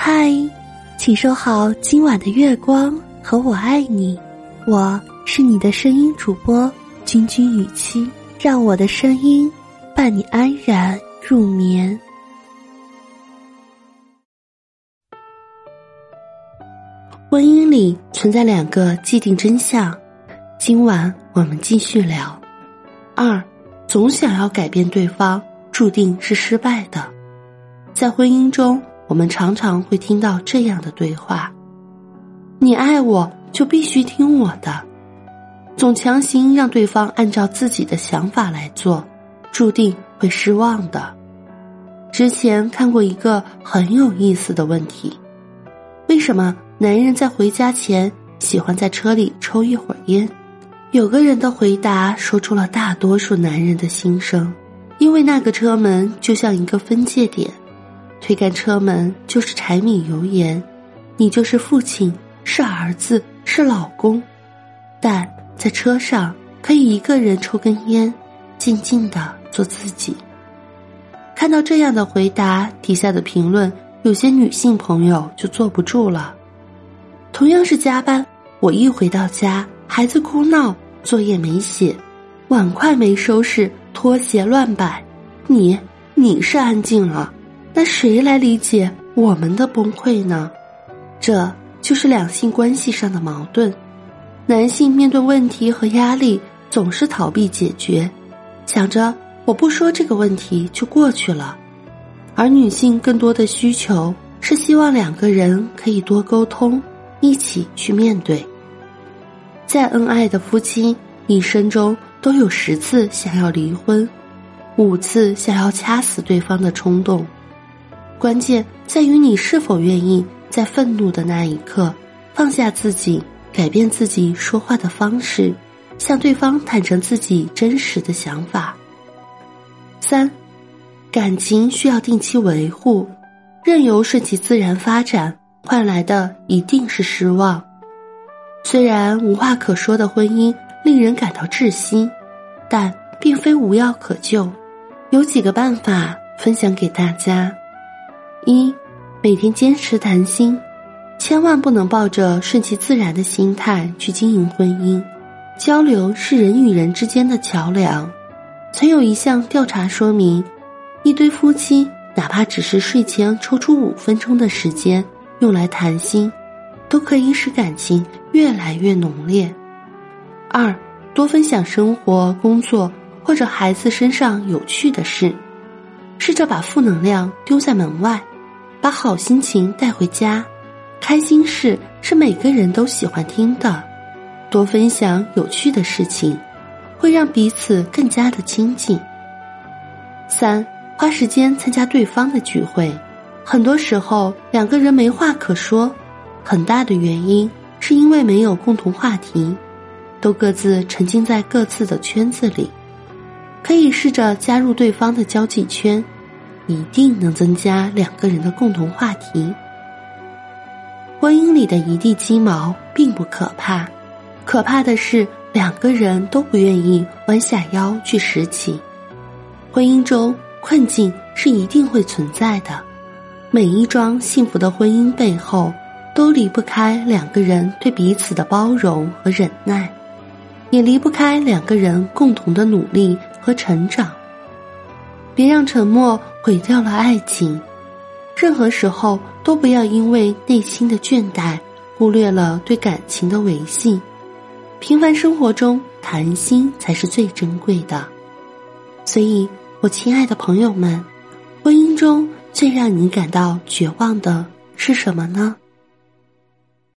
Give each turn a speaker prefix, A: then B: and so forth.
A: 嗨，请收好今晚的月光和我爱你，我是你的声音主播君君雨期，让我的声音伴你安然入眠。婚姻里存在两个既定真相，今晚我们继续聊。二，总想要改变对方，注定是失败的。在婚姻中，我们常常会听到这样的对话：“你爱我，就必须听我的。”总强行让对方按照自己的想法来做，注定会失望的。之前看过一个很有意思的问题：为什么男人在回家前喜欢在车里抽一会儿烟？有个人的回答说出了大多数男人的心声，因为那个车门就像一个分界点。推开车门就是柴米油盐，你就是父亲，是儿子，是老公，但在车上可以一个人抽根烟，静静的做自己。看到这样的回答，底下的评论有些女性朋友就坐不住了。同样是加班，我一回到家，孩子哭闹，作业没写，碗筷没收拾，拖鞋乱摆，你你是安静了。那谁来理解我们的崩溃呢？这就是两性关系上的矛盾。男性面对问题和压力总是逃避解决，想着我不说这个问题就过去了；而女性更多的需求是希望两个人可以多沟通，一起去面对。再恩爱的夫妻，一生中都有十次想要离婚，五次想要掐死对方的冲动。关键在于你是否愿意在愤怒的那一刻放下自己，改变自己说话的方式，向对方坦诚自己真实的想法。三，感情需要定期维护，任由顺其自然发展，换来的一定是失望。虽然无话可说的婚姻令人感到窒息，但并非无药可救。有几个办法分享给大家。一，每天坚持谈心，千万不能抱着顺其自然的心态去经营婚姻。交流是人与人之间的桥梁。曾有一项调查说明，一对夫妻哪怕只是睡前抽出五分钟的时间用来谈心，都可以使感情越来越浓烈。二，多分享生活、工作或者孩子身上有趣的事，试着把负能量丢在门外。把好心情带回家，开心事是每个人都喜欢听的。多分享有趣的事情，会让彼此更加的亲近。三，花时间参加对方的聚会。很多时候，两个人没话可说，很大的原因是因为没有共同话题，都各自沉浸在各自的圈子里。可以试着加入对方的交际圈。一定能增加两个人的共同话题。婚姻里的一地鸡毛并不可怕，可怕的是两个人都不愿意弯下腰去拾起。婚姻中困境是一定会存在的，每一桩幸福的婚姻背后，都离不开两个人对彼此的包容和忍耐，也离不开两个人共同的努力和成长。别让沉默毁掉了爱情，任何时候都不要因为内心的倦怠，忽略了对感情的维系。平凡生活中谈心才是最珍贵的。所以，我亲爱的朋友们，婚姻中最让你感到绝望的是什么呢？